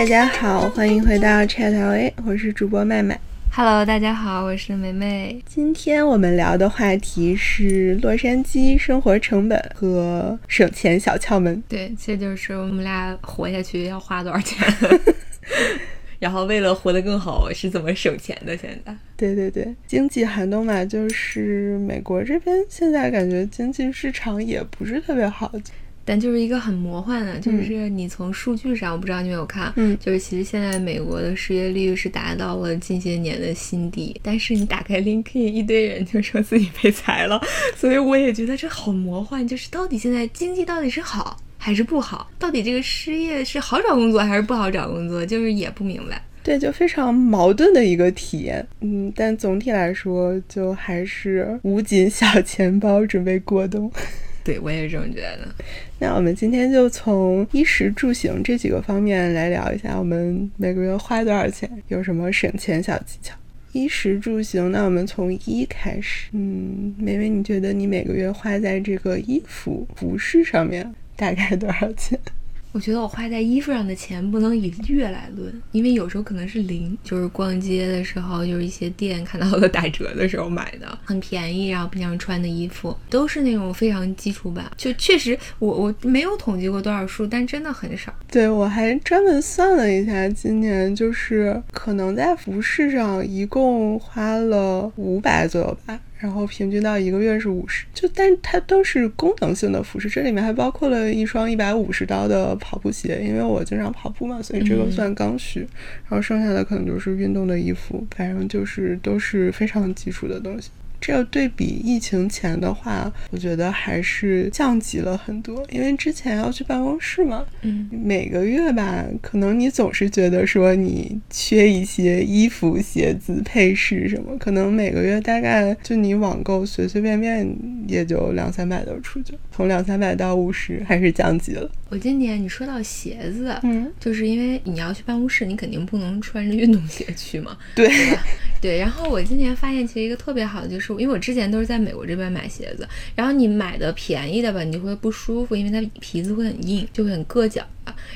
大家好，欢迎回到 Chat LA，我是主播麦麦。Hello，大家好，我是梅梅。今天我们聊的话题是洛杉矶生活成本和省钱小窍门。对，这就是我们俩活下去要花多少钱，然后为了活得更好是怎么省钱的。现在，对对对，经济寒冬嘛，就是美国这边现在感觉经济市场也不是特别好。但就是一个很魔幻的，就是你从数据上，我不知道你有没有看，嗯，就是其实现在美国的失业率是达到了近些年的新低，但是你打开 LinkedIn，一堆人就说自己被裁了，所以我也觉得这好魔幻，就是到底现在经济到底是好还是不好？到底这个失业是好找工作还是不好找工作？就是也不明白。对，就非常矛盾的一个体验。嗯，但总体来说，就还是捂紧小钱包，准备过冬。对，我也是这么觉得。那我们今天就从衣食住行这几个方面来聊一下，我们每个月花多少钱，有什么省钱小技巧。衣食住行，那我们从衣开始。嗯，梅梅，你觉得你每个月花在这个衣服、服饰上面大概多少钱？我觉得我花在衣服上的钱不能以月来论，因为有时候可能是零，就是逛街的时候，就是一些店看到了打折的时候买的，很便宜，然后平常穿的衣服都是那种非常基础版，就确实我我没有统计过多少数，但真的很少。对我还专门算了一下，今年就是可能在服饰上一共花了五百左右吧。然后平均到一个月是五十，就但它都是功能性的服饰，这里面还包括了一双一百五十刀的跑步鞋，因为我经常跑步嘛，所以这个算刚需。嗯、然后剩下的可能就是运动的衣服，反正就是都是非常基础的东西。这个对比疫情前的话，我觉得还是降级了很多。因为之前要去办公室嘛，嗯，每个月吧，可能你总是觉得说你缺一些衣服、鞋子、配饰什么，可能每个月大概就你网购随随便便也就两三百都出去，从两三百到五十还是降级了。我今年你说到鞋子，嗯，就是因为你要去办公室，你肯定不能穿着运动鞋去嘛，对对吧？对。然后我今年发现其实一个特别好的就是。因为我之前都是在美国这边买鞋子，然后你买的便宜的吧，你就会不舒服，因为它皮子会很硬，就会很硌脚。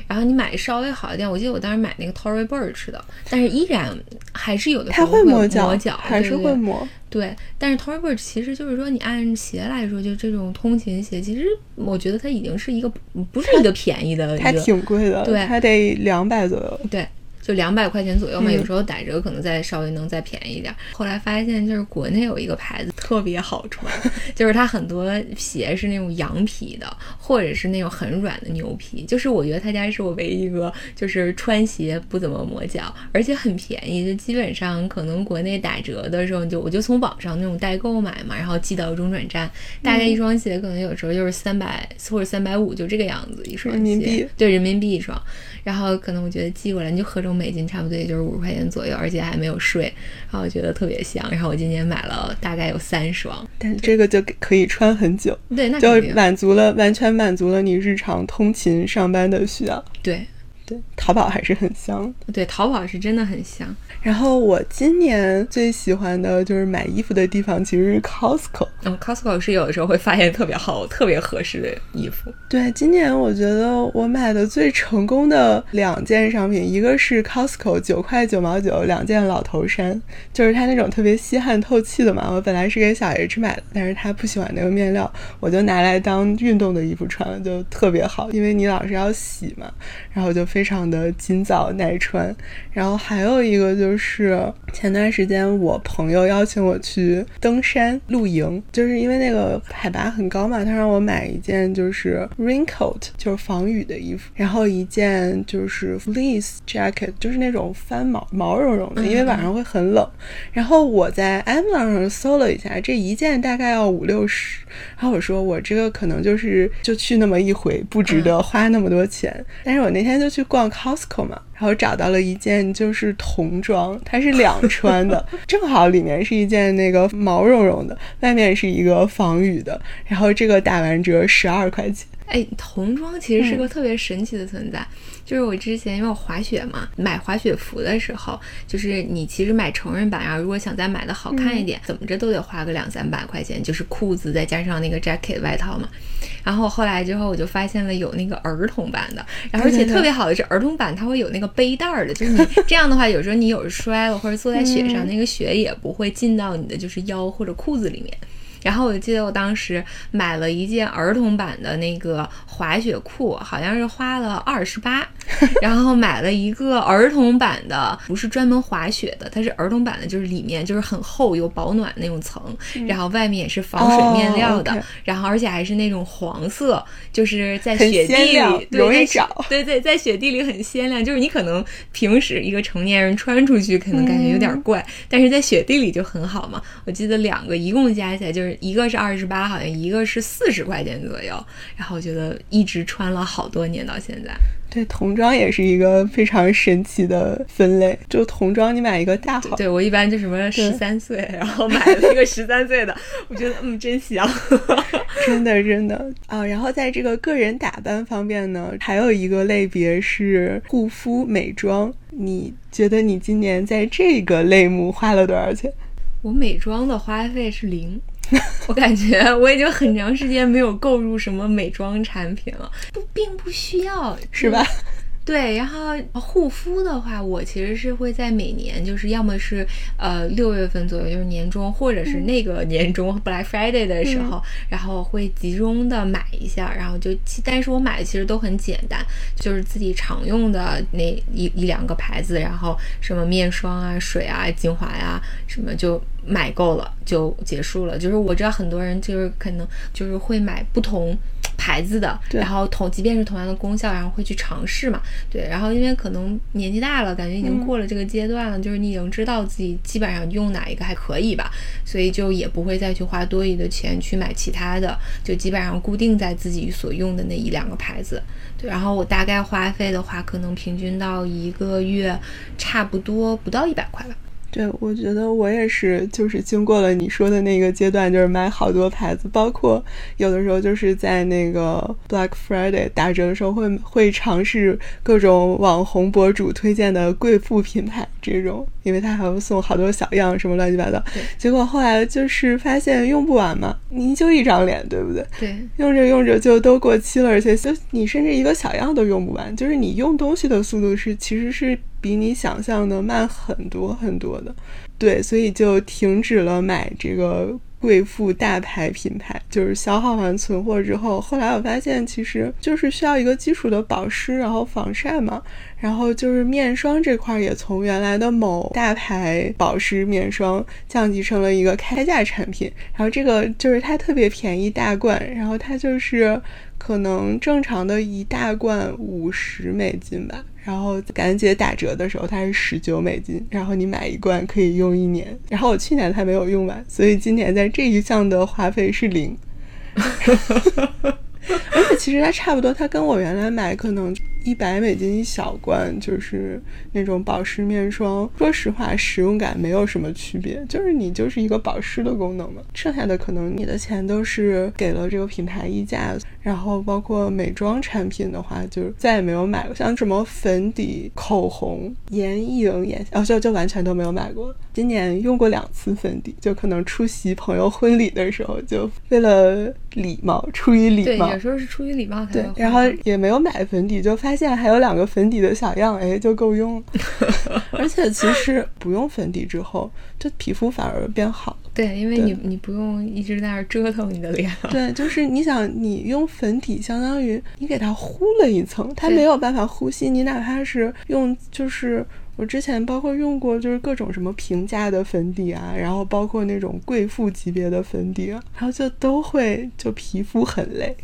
然后你买稍微好一点，我记得我当时买那个 Tory Burch 的，但是依然还是有的时候会磨脚，磨脚还是会磨。对，但是 Tory Burch 其实就是说，你按鞋来说，就这种通勤鞋，其实我觉得它已经是一个不是一个便宜的，它挺贵的，对，它得两百左右。对。就两百块钱左右嘛，嗯、有时候打折可能再稍微能再便宜一点。后来发现就是国内有一个牌子特别好穿，就是它很多鞋是那种羊皮的，或者是那种很软的牛皮。就是我觉得他家是我唯一一个就是穿鞋不怎么磨脚，而且很便宜。就基本上可能国内打折的时候，就我就从网上那种代购买嘛，然后寄到中转站，大概一双鞋可能有时候就是三百或者三百五，就这个样子一双鞋，人民币对人民币一双。然后可能我觉得寄过来你就合成美金差不多也就是五十块钱左右，而且还没有税，然后我觉得特别香。然后我今年买了大概有三双，但这个就可以穿很久，对，那就满足了完全满足了你日常通勤上班的需要。对对，淘宝还是很香，对，淘宝是真的很香。然后我今年最喜欢的就是买衣服的地方，其实是 Costco。嗯，Costco 是有的时候会发现特别好、特别合适的衣服。对，今年我觉得我买的最成功的两件商品，一个是 Costco 九块九毛九两件老头衫，就是它那种特别吸汗透气的嘛。我本来是给小 H 买的，但是他不喜欢那个面料，我就拿来当运动的衣服穿了，就特别好，因为你老是要洗嘛，然后就非常的今早耐穿。然后还有一个就是前段时间我朋友邀请我去登山露营。就是因为那个海拔很高嘛，他让我买一件就是 raincoat，就是防雨的衣服，然后一件就是 fleece jacket，就是那种翻毛毛茸茸的，因为晚上会很冷。然后我在 Amazon 上搜了一下，这一件大概要五六十。然后我说我这个可能就是就去那么一回，不值得花那么多钱。但是我那天就去逛 Costco 嘛。然后找到了一件就是童装，它是两穿的，正好里面是一件那个毛茸茸的，外面是一个防雨的，然后这个打完折十二块钱。哎，童装其实是个特别神奇的存在。就是我之前因为我滑雪嘛，买滑雪服的时候，就是你其实买成人版，然后如果想再买的好看一点，怎么着都得花个两三百块钱，就是裤子再加上那个 jacket 外套嘛。然后后来之后我就发现了有那个儿童版的，然后而且特别好的是儿童版它会有那个背带儿的，就是你这样的话，有时候你有时摔了或者坐在雪上，那个雪也不会进到你的就是腰或者裤子里面。然后我记得我当时买了一件儿童版的那个滑雪裤，好像是花了二十八，然后买了一个儿童版的，不是专门滑雪的，它是儿童版的，就是里面就是很厚有保暖那种层，然后外面也是防水面料的，然后而且还是那种黄色，就是在雪地里容易找，对对，在雪地里很鲜亮，就是你可能平时一个成年人穿出去可能感觉有点怪，但是在雪地里就很好嘛。我记得两个一共加起来就是。一个是二十八，好像一个是四十块钱左右。然后我觉得一直穿了好多年到现在。对，童装也是一个非常神奇的分类。就童装，你买一个大号。对我一般就什么十三岁，然后买了一个 十三岁的，我觉得嗯真香，真的真的啊。然后在这个个人打扮方面呢，还有一个类别是护肤美妆。你觉得你今年在这个类目花了多少钱？我美妆的花费是零。我感觉我已经很长时间没有购入什么美妆产品了，不，并不需要，是吧？对，然后护肤的话，我其实是会在每年，就是要么是呃六月份左右，就是年终，或者是那个年终 Black Friday 的时候，然后会集中的买一下，然后就，但是我买的其实都很简单，就是自己常用的那一一两个牌子，然后什么面霜啊、水啊、精华呀，什么就买够了就结束了。就是我知道很多人就是可能就是会买不同。牌子的，然后同即便是同样的功效，然后会去尝试嘛，对，然后因为可能年纪大了，感觉已经过了这个阶段了，就是你已经知道自己基本上用哪一个还可以吧，所以就也不会再去花多余的钱去买其他的，就基本上固定在自己所用的那一两个牌子，对，然后我大概花费的话，可能平均到一个月差不多不到一百块吧。对，我觉得我也是，就是经过了你说的那个阶段，就是买好多牌子，包括有的时候就是在那个 Black Friday 打折的时候，会会尝试各种网红博主推荐的贵妇品牌这种，因为他还会送好多小样什么乱七八糟。结果后来就是发现用不完嘛，您就一张脸，对不对？对，用着用着就都过期了，而且就你甚至一个小样都用不完，就是你用东西的速度是其实是。比你想象的慢很多很多的，对，所以就停止了买这个贵妇大牌品牌，就是消耗完存货之后，后来我发现其实就是需要一个基础的保湿，然后防晒嘛，然后就是面霜这块也从原来的某大牌保湿面霜降级成了一个开价产品，然后这个就是它特别便宜大罐，然后它就是可能正常的一大罐五十美金吧。然后感恩节打折的时候，它是十九美金，然后你买一罐可以用一年。然后我去年它没有用完，所以今年在这一项的花费是零。而且其实它差不多，它跟我原来买可能。一百美金一小罐，就是那种保湿面霜。说实话，使用感没有什么区别，就是你就是一个保湿的功能嘛。剩下的可能你的钱都是给了这个品牌溢价。然后包括美妆产品的话，就再也没有买过，像什么粉底、口红、眼影、眼哦，就就完全都没有买过。今年用过两次粉底，就可能出席朋友婚礼的时候，就为了礼貌，出于礼貌。对，有时候是出于礼貌才对。然后也没有买粉底，就发。现还有两个粉底的小样，哎，就够用了。而且其实不用粉底之后，就皮肤反而变好。对，因为你你不用一直在那折腾你的脸。对，就是你想，你用粉底，相当于你给它糊了一层，它没有办法呼吸。你哪怕是用，就是我之前包括用过，就是各种什么平价的粉底啊，然后包括那种贵妇级别的粉底，啊然后就都会就皮肤很累。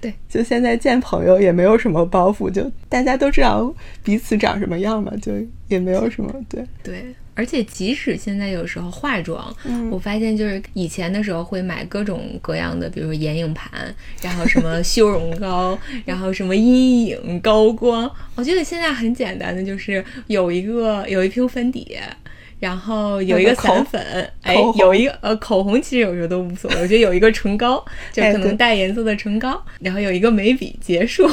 对，就现在见朋友也没有什么包袱，就大家都知道彼此长什么样嘛，就也没有什么对对。而且即使现在有时候化妆，我发现就是以前的时候会买各种各样的，比如说眼影盘，然后什么 修容膏，然后什么阴影高光。我觉得现在很简单的，就是有一个有一瓶粉底。然后有一个散粉，哎有一个呃口红，其实有时候都无所谓，我觉得有一个唇膏，就可能带颜色的唇膏，然后有一个眉笔，结束。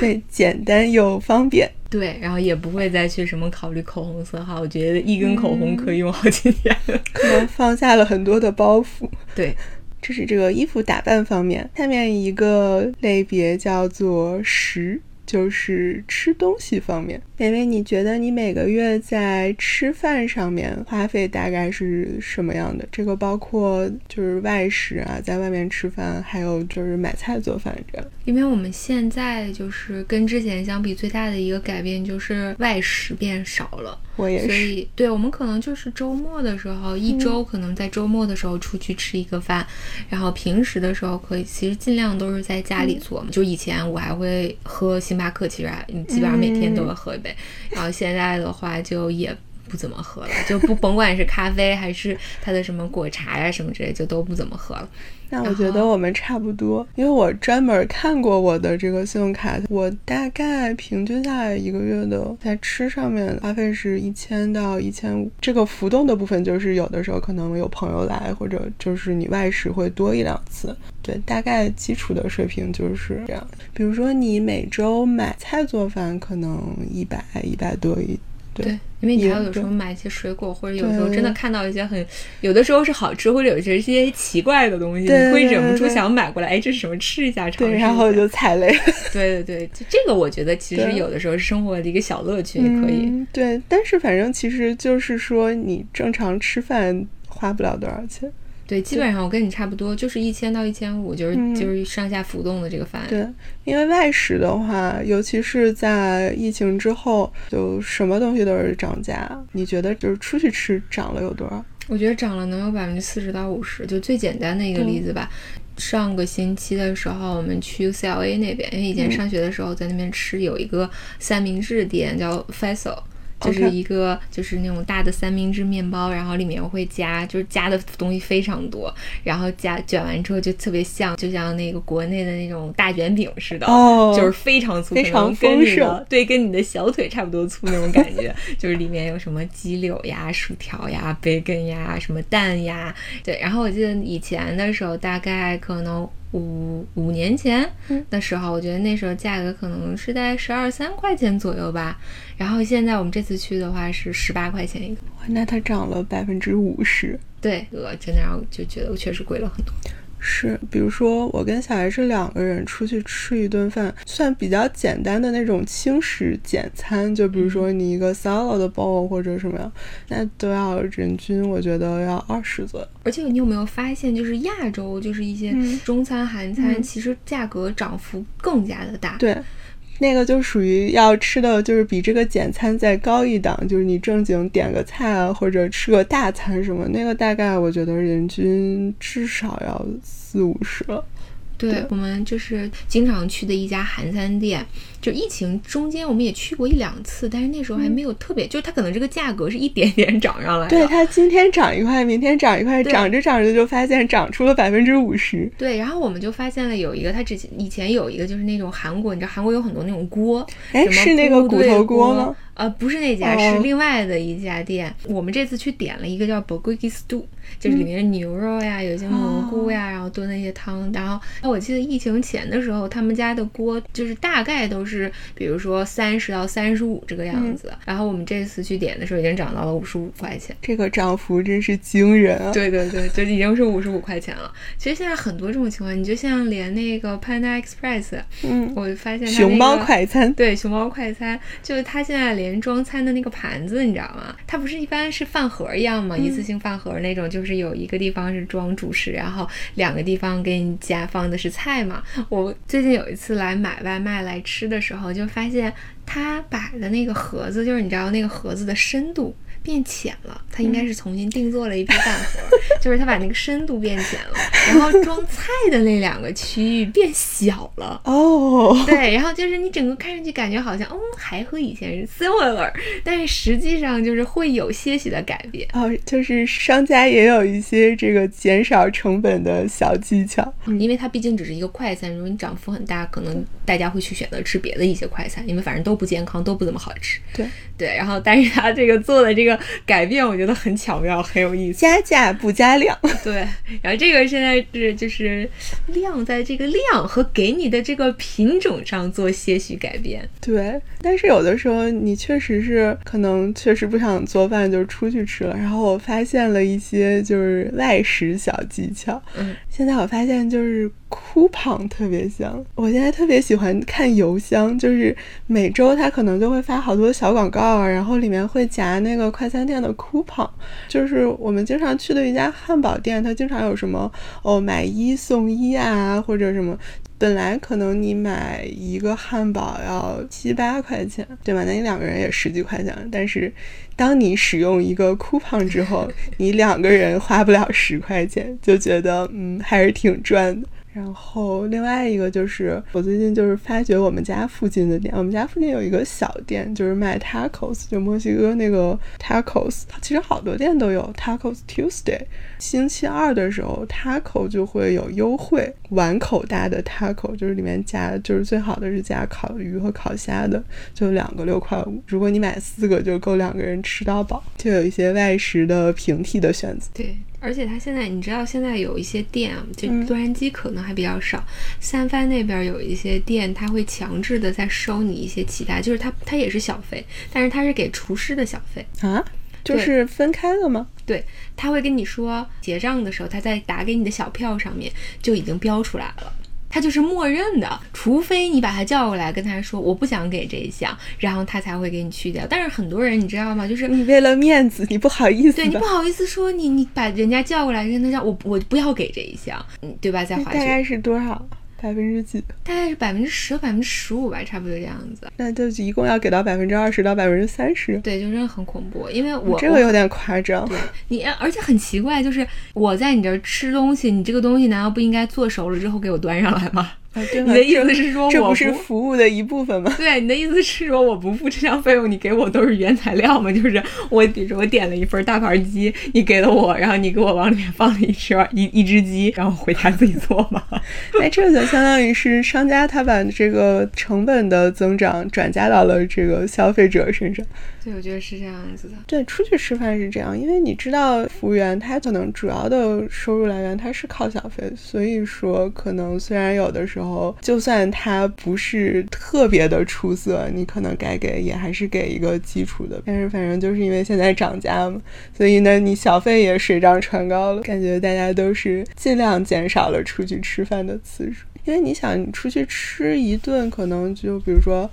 对，简单又方便。对，然后也不会再去什么考虑口红色号，我觉得一根口红可以用好几年。可能放下了很多的包袱。对，这是这个衣服打扮方面，下面一个类别叫做食，就是吃东西方面。美美，你觉得你每个月在吃饭上面花费大概是什么样的？这个包括就是外食啊，在外面吃饭，还有就是买菜做饭这样。因为我们现在就是跟之前相比，最大的一个改变就是外食变少了。我也是，所以，对我们可能就是周末的时候，一周可能在周末的时候出去吃一个饭，然后平时的时候可以，其实尽量都是在家里做嘛。就以前我还会喝星巴克，其实还基本上每天都会喝一杯，然后现在的话就也。不怎么喝了，就不甭管是咖啡还是它的什么果茶呀、什么之类，就都不怎么喝了。那我觉得我们差不多，因为我专门看过我的这个信用卡，我大概平均下来一个月的在吃上面花费是一千到一千五。这个浮动的部分就是有的时候可能有朋友来，或者就是你外食会多一两次。对，大概基础的水平就是这样。比如说你每周买菜做饭可能一百一百多一。对，因为你还有有时候买一些水果，或者有时候真的看到一些很，有的时候是好吃，或者有些一些奇怪的东西，你会忍不住想买过来，哎，这是什么？吃一下，尝一然后就踩雷。对 对对，就这个我觉得其实有的时候是生活的一个小乐趣，也可以。嗯。对，但是反正其实就是说，你正常吃饭花不了多少钱。对，基本上我跟你差不多，就是一千到一千五，就是、嗯就是上下浮动的这个范围。对，因为外食的话，尤其是在疫情之后，就什么东西都是涨价。你觉得就是出去吃涨了有多少？我觉得涨了能有百分之四十到五十，就最简单的一个例子吧。上个星期的时候，我们去 UCLA 那边，因为以前上学的时候在那边吃，有一个三明治店叫 Faisal。就是一个就是那种大的三明治面包，然后里面会加，就是加的东西非常多，然后加卷完之后就特别像，就像那个国内的那种大卷饼似的，哦就是非常粗，非常丰盛对，跟你的小腿差不多粗那种感觉，就是里面有什么鸡柳呀、薯条呀、培根呀、什么蛋呀，对。然后我记得以前的时候，大概可能五五年前的时候，我觉得那时候价格可能是在十二三块钱左右吧。然后现在我们这次去的话是十八块钱一个，哇那它涨了百分之五十。对，呃，真的让我就觉得我确实贵了很多。是，比如说我跟小 H 两个人出去吃一顿饭，算比较简单的那种轻食简餐，就比如说你一个 salad bowl 或者什么样，那都要人均我觉得要二十左右。而且你有没有发现，就是亚洲，就是一些嗯中餐、韩餐，嗯其实价格涨幅更加的大。对，那个就属于要吃的，就是比这个简餐再高一档，就是你正经点个菜啊，或者吃个大餐什么，那个大概我觉得人均至少要四五十了。对对我们就是经常去的一家韩餐店，就疫情中间我们也去过一两次，但是那时候还没有特别，就是它可能这个价格是一点点涨上来的。对，它今天涨一块，明天涨一块，涨着涨着就发现涨出了百分之五十。对，然后我们就发现了有一个，它之前以前有一个就是那种韩国，你知道韩国有很多那种锅，哎是那个骨头锅吗？呃，不是那家，哦是另外的一家店。我们这次去点了一个叫 bulgogi stew，就是里面牛肉呀，有一些蘑菇呀，然后炖那些汤。然后我记得疫情前的时候，他们家的锅就是大概都是，比如说三十到三十五这个样子。然后我们这次去点的时候，已经涨到了五十五块钱。这个涨幅真是惊人啊！对对对，就已经是五十五块钱了。其实现在很多这种情况，你就像连那个 Panda Express，嗯，我发现它熊猫快餐，对，熊猫快餐就是它现在连装餐的那个盘子，你知道吗？它不是一般是饭盒一样吗？一次性饭盒那种，就是是有一个地方是装主食，然后两个地方给你加放的是菜嘛。我最近有一次来买外卖来吃的时候，就发现他摆的那个盒子，就是你知道那个盒子的深度。变浅了，他应该是重新定做了一批饭盒，就是他把那个深度变浅了，然后装菜的那两个区域变小了。哦，对，然后就是你整个看上去感觉好像，嗯，还和以前是 similar，但是实际上就是会有些许的改变。哦，就是商家也有一些这个减少成本的小技巧。嗯因为它毕竟只是一个快餐，如果你涨幅很大，可能大家会去选择吃别的一些快餐，因为反正都不健康，都不怎么好吃。对对，然后但是他这个做的这个个改变我觉得很巧妙，很有意思。加价不加量，对。然后这个现在是就是量在这个量和给你的这个品种上做些许改变。对，但是有的时候你确实是可能确实不想做饭，就出去吃了。然后我发现了一些就是外食小技巧。嗯，现在我发现就是酷胖特别香。我现在特别喜欢看邮箱，就是每周他可能就会发好多小广告啊，然后里面会夹那个快餐店的酷胖，就是我们经常去的一家汉堡店，它经常有什么哦买一送一啊，或者什么。本来可能你买一个汉堡要七八块钱，对吧？那你两个人也十几块钱。但是，当你使用一个 coupon 之后，你两个人花不了十块钱，就觉得嗯还是挺赚的。然后另外一个就是，我最近就是发觉我们家附近的店，我们家附近有一个小店，就是卖 tacos，就墨西哥那个 tacos。它其实好多店都有 tacos Tuesday，星期二的时候 taco 就会有优惠，碗口大的 taco 就是里面加，就是最好的是加烤鱼和烤虾的，就两个六块五。如果你买四个，就够两个人吃到饱。就有一些外食的平替的选择。对。而且它现在，你知道现在有一些店啊，就洛杉矶可能还比较少，三藩那边有一些店，他会强制的在收你一些其他，就是他他也是小费，但是他是给厨师的小费啊，就是分开了吗？对，他会跟你说结账的时候，他在打给你的小票上面就已经标出来了。他就是默认的，除非你把他叫过来跟他说我不想给这一项，然后他才会给你去掉。但是很多人你知道吗？就是你为了面子，你不好意思，对你不好意思说你你把人家叫过来跟他讲我我不要给这一项，嗯，对吧？在滑雪大概是多少？百分之几？大概是百分之十百分之十五吧，差不多这样子。那就一共要给到百分之二十到百分之三十。对，就真的很恐怖，因为我这个有点夸张。对你，而且很奇怪，就是我在你这儿吃东西，你这个东西难道不应该做熟了之后给我端上来吗？你的意思是说，这不是服务的一部分吗？对，你的意思是说，我不付这项费用，你给我都是原材料吗？就是我，比如说我点了一份大盘鸡，你给了我，然后你给我往里面放了一圈一一只鸡，然后回家自己做吗？那，这就相当于是商家他把这个成本的增长转嫁到了这个消费者身上。我觉得是这样子的。对，出去吃饭是这样，因为你知道，服务员他可能主要的收入来源他是靠小费，所以说可能虽然有的时候，就算他不是特别的出色，你可能该给也还是给一个基础的。但是反正就是因为现在涨价嘛，所以呢，你小费也水涨船高了，感觉大家都是尽量减少了出去吃饭的次数，因为你想，你出去吃一顿，可能就比如说。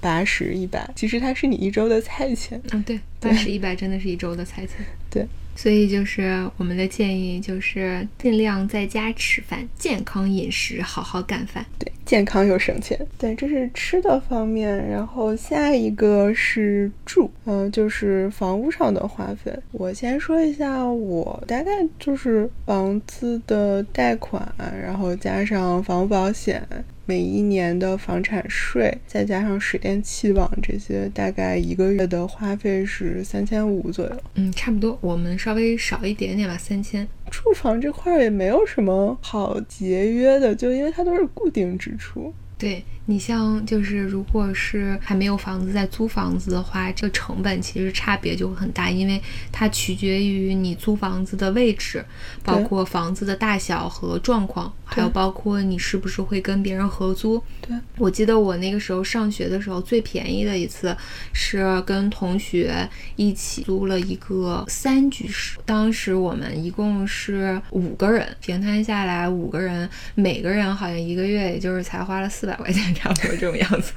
八十一百，其实它是你一周的菜钱。嗯，对，八十一百真的是一周的菜钱。对，所以就是我们的建议就是尽量在家吃饭，健康饮食，好好干饭。对，健康又省钱。对，这是吃的方面。然后下一个是住，嗯，就是房屋上的花费。我先说一下，我大概就是房子的贷款，然后加上房屋保险。每一年的房产税，再加上水电气网这些，大概一个月的花费是三千五左右。嗯，差不多，我们稍微少一点点吧，三千。住房这块也没有什么好节约的，就因为它都是固定支出。对。你像就是，如果是还没有房子在租房子的话，这个成本其实差别就会很大，因为它取决于你租房子的位置，包括房子的大小和状况，还有包括你是不是会跟别人合租。对我记得我那个时候上学的时候，最便宜的一次是跟同学一起租了一个三居室，当时我们一共是五个人，平摊下来五个人，每个人好像一个月也就是才花了四百块钱。差不多这种样子，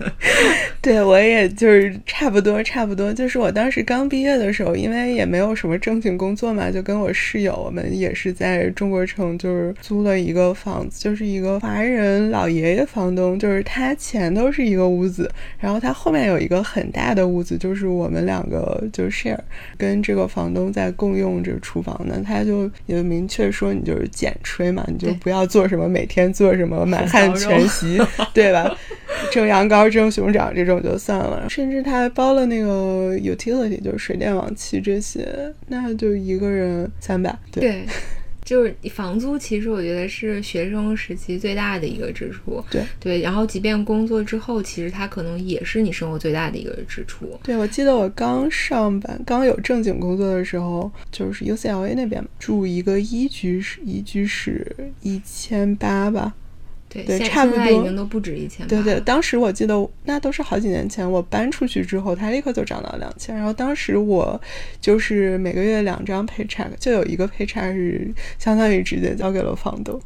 对我也就是差不多，差不多。就是我当时刚毕业的时候，因为也没有什么正经工作嘛，就跟我室友，我们也是在中国城，就是租了一个房子，就是一个华人老爷爷房东，就是他前头是一个屋子，然后他后面有一个很大的屋子，就是我们两个就 share，跟这个房东在共用这个厨房呢，他就也明确说你就是简吹嘛，你就不要做什么每天做什么满汉全席，对吧？蒸羊羔、蒸熊掌这种就算了，甚至他还包了那个 utility，就是水电网气这些，那就一个人三百。对，就是房租，其实我觉得是学生时期最大的一个支出。对对，然后即便工作之后，其实它可能也是你生活最大的一个支出。对，我记得我刚上班、刚有正经工作的时候，就是 UCLA 那边住一个一居室，一居室一千八吧。对，差不多已经都不止一千。对对，当时我记得那都是好几年前，我搬出去之后，它立刻就涨到两千。然后当时我就是每个月两张 paycheck，就有一个 paycheck 是相当于直接交给了房东。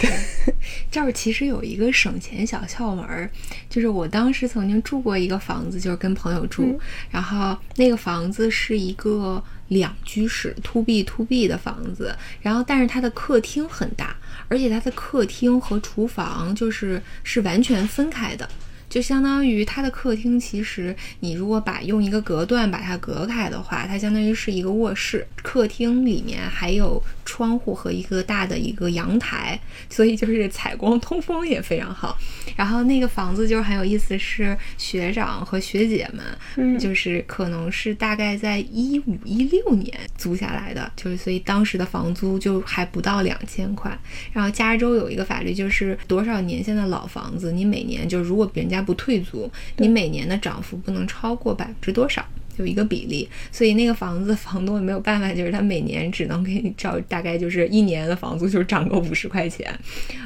对，这儿其实有一个省钱小窍门儿，就是我当时曾经住过一个房子，就是跟朋友住，然后那个房子是一个两居室 to B to B 的房子，然后但是它的客厅很大。而且它的客厅和厨房就是是完全分开的，就相当于它的客厅，其实你如果把用一个隔断把它隔开的话，它相当于是一个卧室。客厅里面还有窗户和一个大的一个阳台，所以就是采光通风也非常好。然后那个房子就是很有意思，是学长和学姐们，就是可能是大概在一五一六年租下来的，就是所以当时的房租就还不到两千块。然后加州有一个法律，就是多少年限的老房子，你每年就如果人家不退租，你每年的涨幅不能超过百分之多少。有一个比例，所以那个房子房东也没有办法，就是他每年只能给你找，大概就是一年的房租就是涨个五十块钱。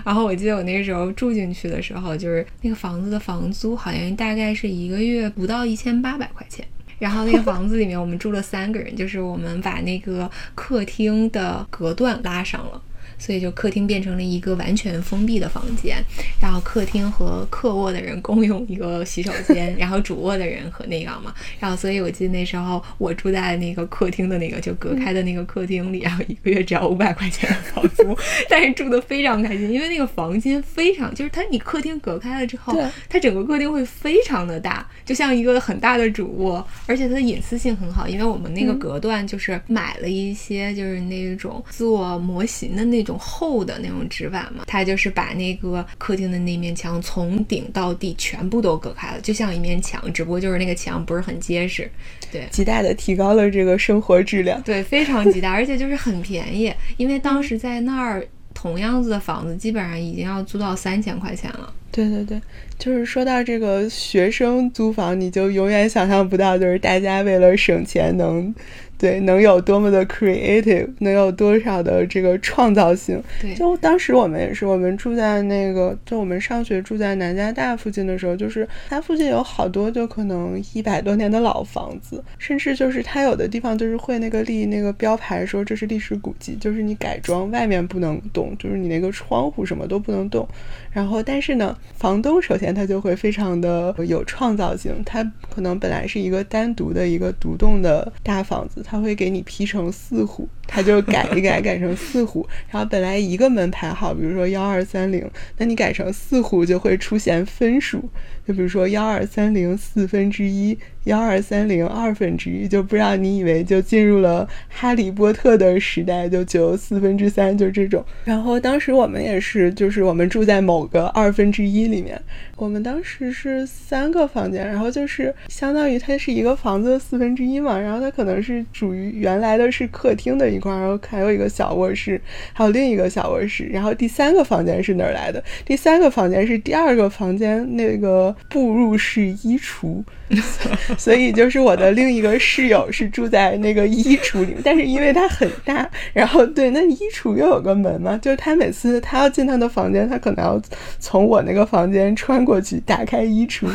然后我记得我那时候住进去的时候，就是那个房子的房租好像大概是一个月不到一千八百块钱。然后那个房子里面我们住了三个人，就是我们把那个客厅的隔断拉上了。所以就客厅变成了一个完全封闭的房间，然后客厅和客卧的人共用一个洗手间，然后主卧的人和那样嘛，然后所以我记得那时候我住在那个客厅的那个就隔开的那个客厅里，然后一个月只要五百块钱的房租，但是住的非常开心，因为那个房间非常就是它你客厅隔开了之后，它整个客厅会非常的大，就像一个很大的主卧，而且它的隐私性很好，因为我们那个隔断就是买了一些就是那种做模型的那。种厚的那种纸板嘛，它就是把那个客厅的那面墙从顶到地全部都隔开了，就像一面墙，只不过就是那个墙不是很结实，对，极大的提高了这个生活质量，对，非常极大，而且就是很便宜，因为当时在那儿同样子的房子基本上已经要租到三千块钱了。对对对，就是说到这个学生租房，你就永远想象不到，就是大家为了省钱能。对，能有多么的 creative，能有多少的这个创造性？对，就当时我们也是，我们住在那个，就我们上学住在南加大附近的时候，就是它附近有好多就可能一百多年的老房子，甚至就是它有的地方就是会那个立那个标牌说这是历史古迹，就是你改装外面不能动，就是你那个窗户什么都不能动。然后，但是呢，房东首先他就会非常的有创造性，他可能本来是一个单独的一个独栋的大房子。他会给你劈成四户，他就改一 改，改成四户。然后本来一个门牌号，比如说幺二三零，那你改成四户就会出现分数，就比如说幺二三零四分之一。幺二三零二分之一，就不让你以为就进入了哈利波特的时代，就九四分之三，就这种。然后当时我们也是，就是我们住在某个二分之一里面，我们当时是三个房间，然后就是相当于它是一个房子的四分之一嘛，然后它可能是属于原来的是客厅的一块，然后还有一个小卧室，还有另一个小卧室，然后第三个房间是哪儿来的？第三个房间是第二个房间那个步入式衣橱。所以就是我的另一个室友是住在那个衣橱里，但是因为它很大，然后对那衣橱又有个门嘛，就是他每次他要进他的房间，他可能要从我那个房间穿过去打开衣橱，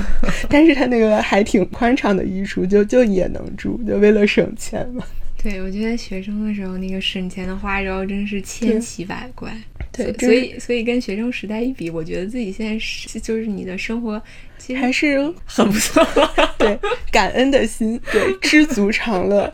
但是他那个还挺宽敞的衣橱，就就也能住，就为了省钱嘛。对，我觉得学生的时候那个省钱的花招真是千奇百怪。对，所以所以跟学生时代一比，我觉得自己现在是就是你的生活其实还是 很不错。对，感恩的心，对，知足常乐。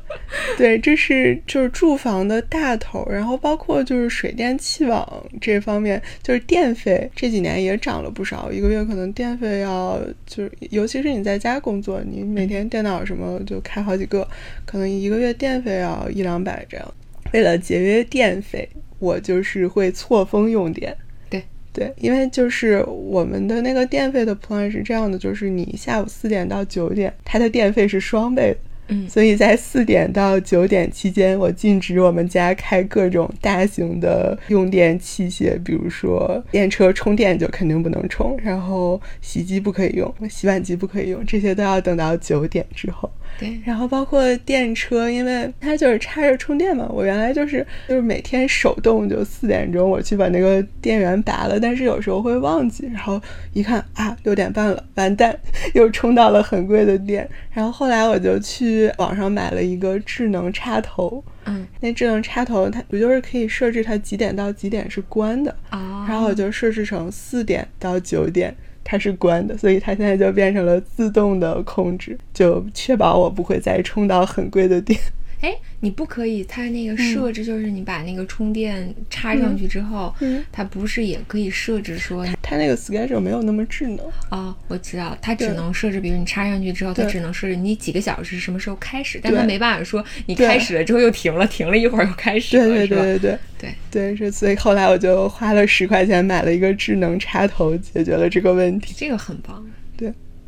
对，这是就是住房的大头，然后包括就是水电气网这方面，就是电费这几年也涨了不少，一个月可能电费要就是，尤其是你在家工作，你每天电脑什么就开好几个，可能一个月电费要一两百这样。为了节约电费。我就是会错峰用电，对对，因为就是我们的那个电费的 plan 是这样的，就是你下午四点到九点，它的电费是双倍的，嗯所以在四点到九点期间，我禁止我们家开各种大型的用电器械，比如说电车充电就肯定不能充，然后洗衣机不可以用，洗碗机不可以用，这些都要等到九点之后。对，然后包括电车，因为它就是插着充电嘛，我原来就是就是每天手动就四点钟我去把那个电源拔了，但是有时候会忘记，然后一看啊六点半了，完蛋，又充到了很贵的电。然后后来我就去网上买了一个智能插头，嗯。那智能插头它不就是可以设置它几点到几点是关的，啊，然后我就设置成四点到九点它是关的，所以它现在就变成了自动的控制，就确保我不会再充到很贵的电。哎，你不可以，它那个设置就是你把那个充电插上去之后，嗯。它不是也可以设置说，它那个 schedule 没有那么智能，哦，我知道，它只能设置，比如你插上去之后，它只能设置你几个小时什么时候开始，但它没办法说你开始了之后又停了，停了一会儿又开始了，对对对对对。对。对，是所以后来我就花了十块钱买了一个智能插头，解决了这个问题。这个很棒。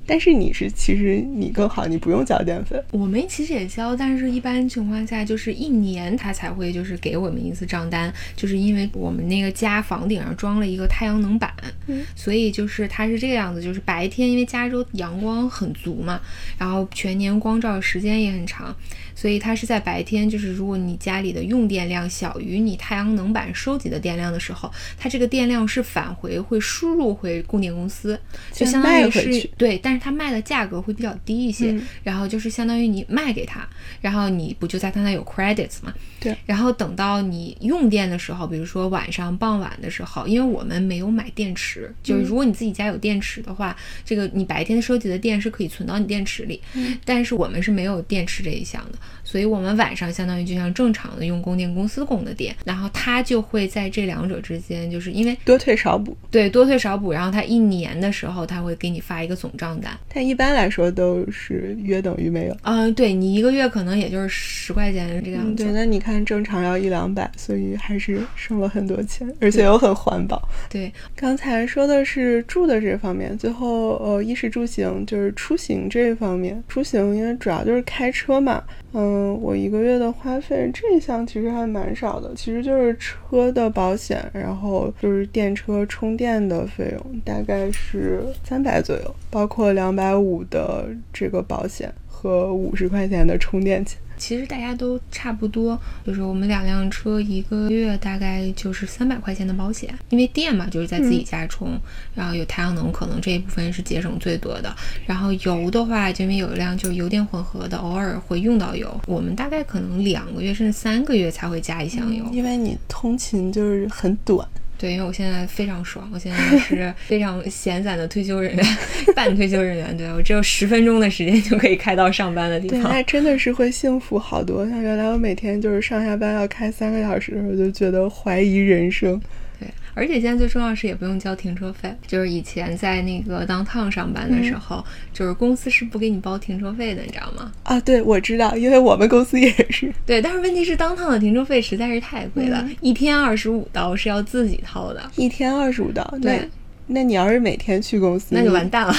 对，但是你是其实你更好，你不用交电费。我们其实也交，但是一般情况下就是一年他才会就是给我们一次账单，就是因为我们那个家房顶上装了一个太阳能板，嗯所以就是它是这个样子，就是白天因为加州阳光很足嘛，然后全年光照时间也很长，所以它是在白天，就是如果你家里的用电量小于你太阳能板收集的电量的时候，它这个电量是返回会输入回供电公司，就相当于是对，但是它卖的价格会比较低一些，嗯然后就是相当于你卖给他，然后你不就在他那有 credits 嘛？对。然后等到你用电的时候，比如说晚上傍晚的时候，因为我们没有买电池，就是如果你自己家有电池的话，这个你白天收集的电是可以存到你电池里，但是我们是没有电池这一项的，所以我们晚上相当于就像正常的用供电公司供的电，然后它就会在这两者之间，就是因为多退少补，对多退少补，然后它一年的时候，它会给你发一个总账单。但一般来说都是约等于没有。嗯，对你一个月可能也就是十块钱这个样嗯，子。对，那你看正常要一两百，所以还是省了很多钱，而且又很环保。对刚才说的是住的这方面，最后呃，衣食住行就是出行这一方面。出行因为主要就是开车嘛，嗯，我一个月的花费这一项其实还蛮少的，其实就是车的保险，然后就是电车充电的费用，大概是三百左右，包括两百五的这个保险和五十块钱的充电钱。其实大家都差不多，就是我们两辆车一个月大概就是三百块钱的保险，因为电嘛就是在自己家充，然后有太阳能，可能这一部分是节省最多的。然后油的话，就因为有一辆就是油电混合的，偶尔会用到油，我们大概可能两个月甚至三个月才会加一箱油。因为你通勤就是很短，对，因为我现在非常爽，我现在是 非常闲散的退休人员，半退休人员。对我只有十分钟的时间就可以开到上班的地对，方。那真的是会幸福好多。像原来我每天就是上下班要开三个小时，我就觉得怀疑人生。对，而且现在最重要是也不用交停车费。就是以前在那个 downtown 上班的时候，就是公司是不给你包停车费的，你知道吗？啊，对，我知道，因为我们公司也是。对，但是问题是 downtown 的停车费实在是太贵了，一天二十五刀是要自己掏的。一天二十五刀，那对那你要是每天去公司，那就完蛋了。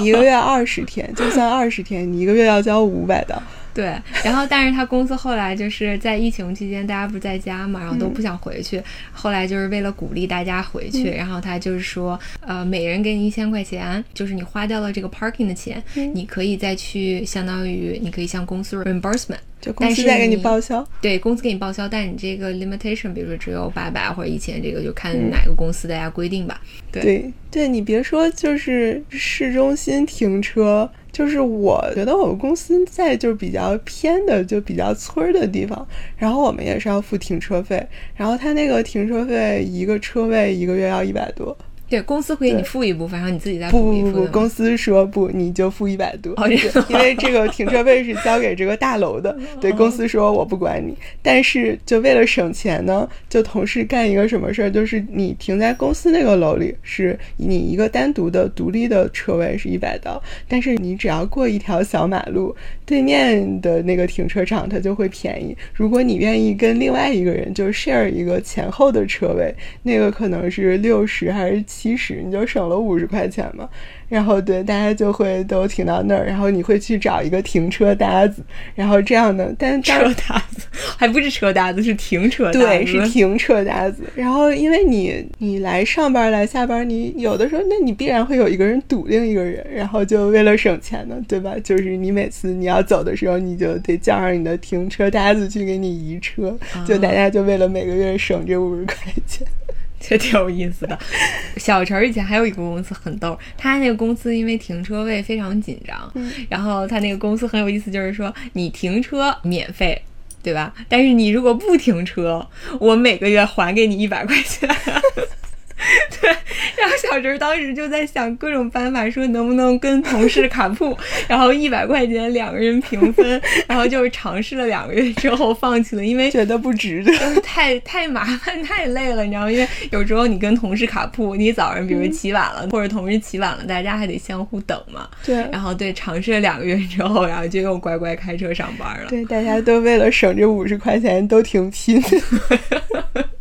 你一个月二十天，就算二十天，你一个月要交五百刀。对，然后但是他公司后来就是在疫情期间，大家不是在家嘛，然后都不想回去。后来就是为了鼓励大家回去，然后他就是说，呃，每人给你一千块钱，就是你花掉了这个 parking 的钱，你可以再去，相当于你可以向公司 reimbursement，就公司再给你你报销。对公司给你报销，但你这个 limitation，比如说只有八百或者一千，这个就看哪个公司大家规定吧。对对对，你别说，就是市中心停车，就是我觉得我们公司在就是比较偏的，就比较村儿的地方，然后我们也是要付停车费，然后他那个停车费一个车位一个月要一百多。对，公司会给你付一部分，然后你自己再不付一部分。不不不，公司说不，你就付一百多。哦因为这个停车位是交给这个大楼的，对公司说我不管你，但是就为了省钱呢，就同事干一个什么事儿，就是你停在公司那个楼里，是你一个单独的独立的车位是一百刀，但是你只要过一条小马路，对面的那个停车场它就会便宜。如果你愿意跟另外一个人就 share 一个前后的车位，那个可能是六十还是七。十，你就省了五十块钱嘛。然后对，大家就会都停到那儿，然后你会去找一个停车搭子，然后这样的，但车搭子还不是车搭子，是停车搭子，对，是 停车搭子。然后因为你你来上班来下班，你有的时候那你必然会有一个人堵另一个人，然后就为了省钱呢，对吧？就是你每次你要走的时候，你就得叫上你的停车搭子去给你移车，就大家就为了每个月省这五十块钱。这挺有意思的。小陈以前还有一个公司很逗，他那个公司因为停车位非常紧张，然后他那个公司很有意思，就是说你停车免费，对吧？但是你如果不停车，我每个月还给你一百块钱。对，然后小陈当时就在想各种办法，说能不能跟同事卡铺，然后一百块钱两个人平分，然后就是尝试了两个月之后放弃了，因为觉得不值得，太太麻烦太累了，你知道吗？因为有时候你跟同事卡铺，你早上比如起晚了，或者同事起晚了，大家还得相互等嘛。对，然后对，尝试了两个月之后，然后就又乖乖开车上班了。对，大家都为了省这五十块钱都挺拼。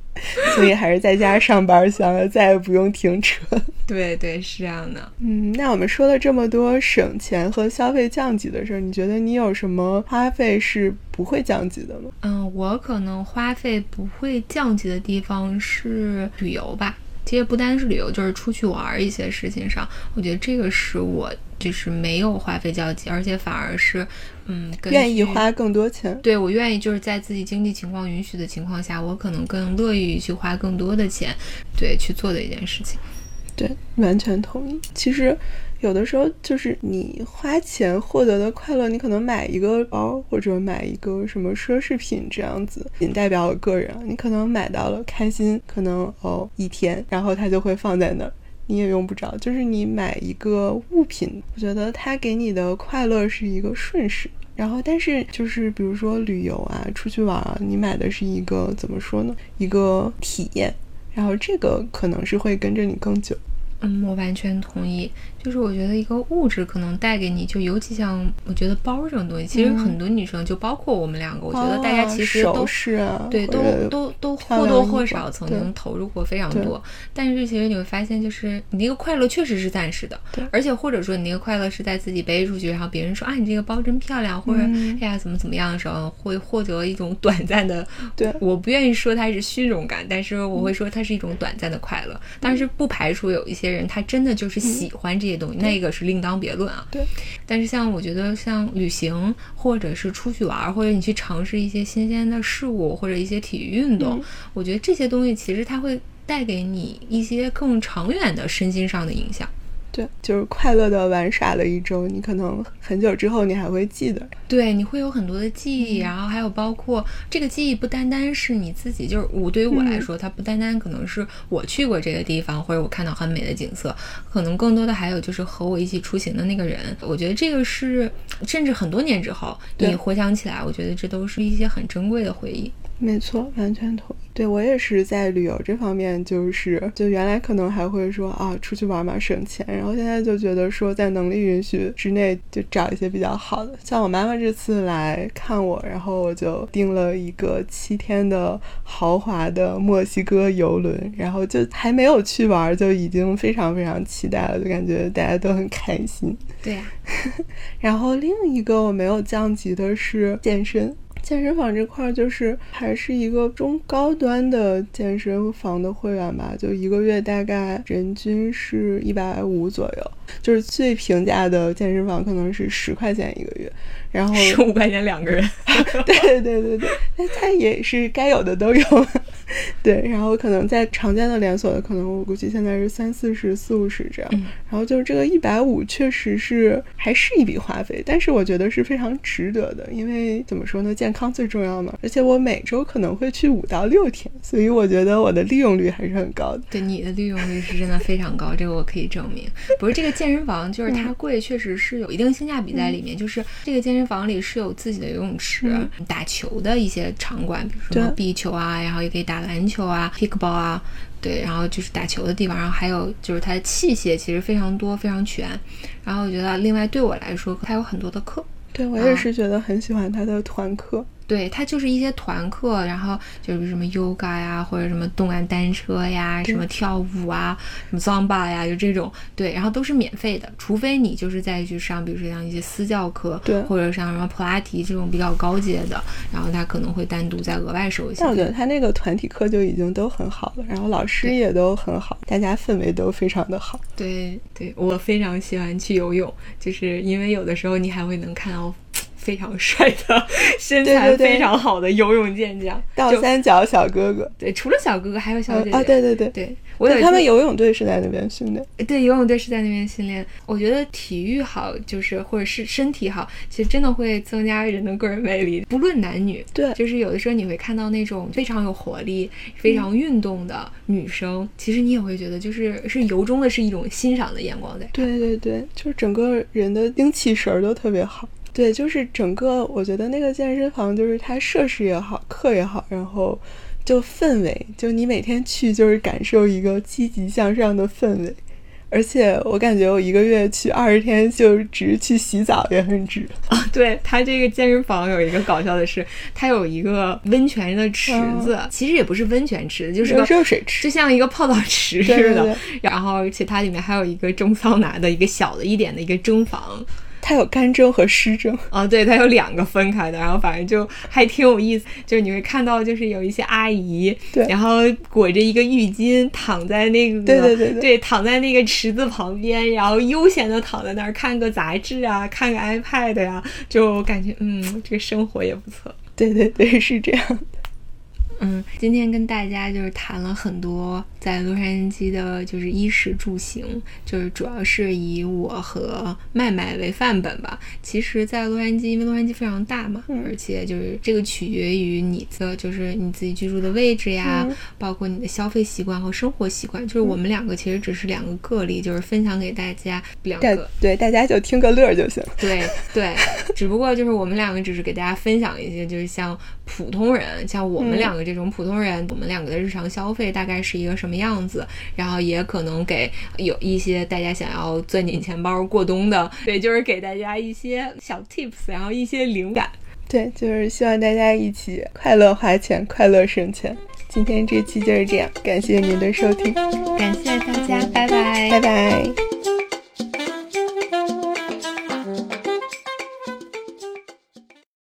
所以还是在家上班香了，再也不用停车。对对，是这样的。嗯，那我们说了这么多省钱和消费降级的事儿，你觉得你有什么花费是不会降级的吗？嗯，我可能花费不会降级的地方是旅游吧。其实不单是旅游，就是出去玩一些事情上，我觉得这个是我就是没有花费降级，而且反而是。嗯，愿意花更多钱，对我愿意就是在自己经济情况允许的情况下，我可能更乐意去花更多的钱，对去做的一件事情。对，完全同意。其实有的时候就是你花钱获得的快乐，你可能买一个包或者买一个什么奢侈品这样子，仅代表我个人，你可能买到了开心，可能哦一天，然后它就会放在那儿。你也用不着，就是你买一个物品，我觉得它给你的快乐是一个瞬时。然后，但是就是比如说旅游啊，出去玩啊，你买的是一个怎么说呢？一个体验，然后这个可能是会跟着你更久。嗯，我完全同意。就是我觉得一个物质可能带给你，就尤其像我觉得包这种东西，其实很多女生，就包括我们两个，我觉得大家其实都是对，都都都或多或少曾经投入过非常多。但是其实你会发现，就是你那个快乐确实是暂时的，而且或者说你那个快乐是在自己背出去，然后别人说啊你这个包真漂亮，或者哎呀怎么怎么样的时候，会获得一种短暂的。对，我不愿意说它是虚荣感，但是我会说它是一种短暂的快乐。但是不排除有一些人，他真的就是喜欢这些东西，那个是另当别论啊。对，但是像我觉得像旅行，或者是出去玩，或者你去尝试一些新鲜的事物，或者一些体育运动，我觉得这些东西其实它会带给你一些更长远的身心上的影响。对，就是快乐的玩耍了一周，你可能很久之后你还会记得。对，你会有很多的记忆，然后还有包括这个记忆不单单是你自己，就是我对于我来说，它不单单可能是我去过这个地方，或者我看到很美的景色，可能更多的还有就是和我一起出行的那个人。我觉得这个是，甚至很多年之后你回想起来，我觉得这都是一些很珍贵的回忆。没错，完全同意。对我也是在旅游这方面，就是就原来可能还会说啊，出去玩嘛省钱，然后现在就觉得说在能力允许之内，就找一些比较好的。像我妈妈这次来看我，然后我就订了一个七天的豪华的墨西哥游轮，然后就还没有去玩，就已经非常非常期待了，就感觉大家都很开心。对呀，然后另一个我没有降级的是健身。健身房这块就是还是一个中高端的健身房的会员吧，就一个月大概人均是一百五左右，就是最平价的健身房可能是十块钱一个月，然后十五块钱两个人，对对对对，那它也是该有的都有。对，然后可能在常见的连锁的，可能我估计现在是三四十、四五十这样。然后就是这个一百五，确实是还是一笔花费，但是我觉得是非常值得的，因为怎么说呢，健康最重要嘛。而且我每周可能会去五到六天，所以我觉得我的利用率还是很高的。对，你的利用率是真的非常高，这个我可以证明。不是这个健身房，就是它贵，确实是有一定性价比在里面。就是这个健身房里是有自己的游泳池、打球的一些场馆，比如说壁球啊，然后也可以打。篮球啊，kickball 啊，对，然后就是打球的地方，然后还有就是它的器械其实非常多，非常全。然后我觉得，另外对我来说，它有很多的课。对我也是觉得很喜欢它的团课。对，它就是一些团课，然后就是什么 yoga 呀，或者什么动感单车呀，什么跳舞啊，什么 zumba 呀，就这种，对，然后都是免费的，除非你就是再去上，比如说像一些私教课，对，或者像什么普拉提这种比较高阶的，然后他可能会单独再额外收一些。但我觉得他那个团体课就已经都很好了，然后老师也都很好，大家氛围都非常的好。对，对我非常喜欢去游泳，就是因为有的时候你还会能看到。非常帅的 身材非常好的游泳健将，倒三角小哥哥。对，除了小哥哥，还有小姐姐。啊，对对对对，我他们游泳队是在那边训练。对，游泳队是在那边训练。我觉得体育好，就是或者是身体好，其实真的会增加人的个人魅力，不论男女。对，就是有的时候你会看到那种非常有活力、非常运动的女生，其实你也会觉得，就是是由衷的是一种欣赏的眼光在。对对对，就是整个人的精气神儿都特别好。对，就是整个，我觉得那个健身房就是它设施也好，课也好，然后就氛围，就你每天去就是感受一个积极向上的氛围，而且我感觉我一个月去二十天就只去洗澡也很值啊。对它这个健身房有一个搞笑的是，它有一个温泉的池子，其实也不是温泉池，就是个热水池，就像一个泡澡池似的。然后，而且它里面还有一个蒸桑拿的一个小的一点的一个蒸房。它有干蒸和湿蒸啊，对，它有两个分开的，然后反正就还挺有意思，就是你会看到，就是有一些阿姨，对，然后裹着一个浴巾躺在那个，对对对对，躺在那个池子旁边，然后悠闲的躺在那儿看个杂志啊，看个 iPad 呀，就感觉嗯，这个生活也不错。对对对，是这样。嗯，今天跟大家就是谈了很多在洛杉矶的，就是衣食住行，就是主要是以我和麦麦为范本吧。其实，在洛杉矶，因为洛杉矶非常大嘛，而且就是这个取决于你的，就是你自己居住的位置呀，包括你的消费习惯和生活习惯。就是我们两个其实只是两个个例，就是分享给大家两个，对大家就听个乐就行。对对，只不过就是我们两个只是给大家分享一些，就是像普通人，像我们两个这。种普通人，我们两个的日常消费大概是一个什么样子？然后也可能给有一些大家想要攥紧钱包过冬的，对，就是给大家一些小 tips，然后一些灵感。对，就是希望大家一起快乐花钱，快乐省钱。今天这期就是这样，感谢您的收听，感谢大家，拜拜，拜拜。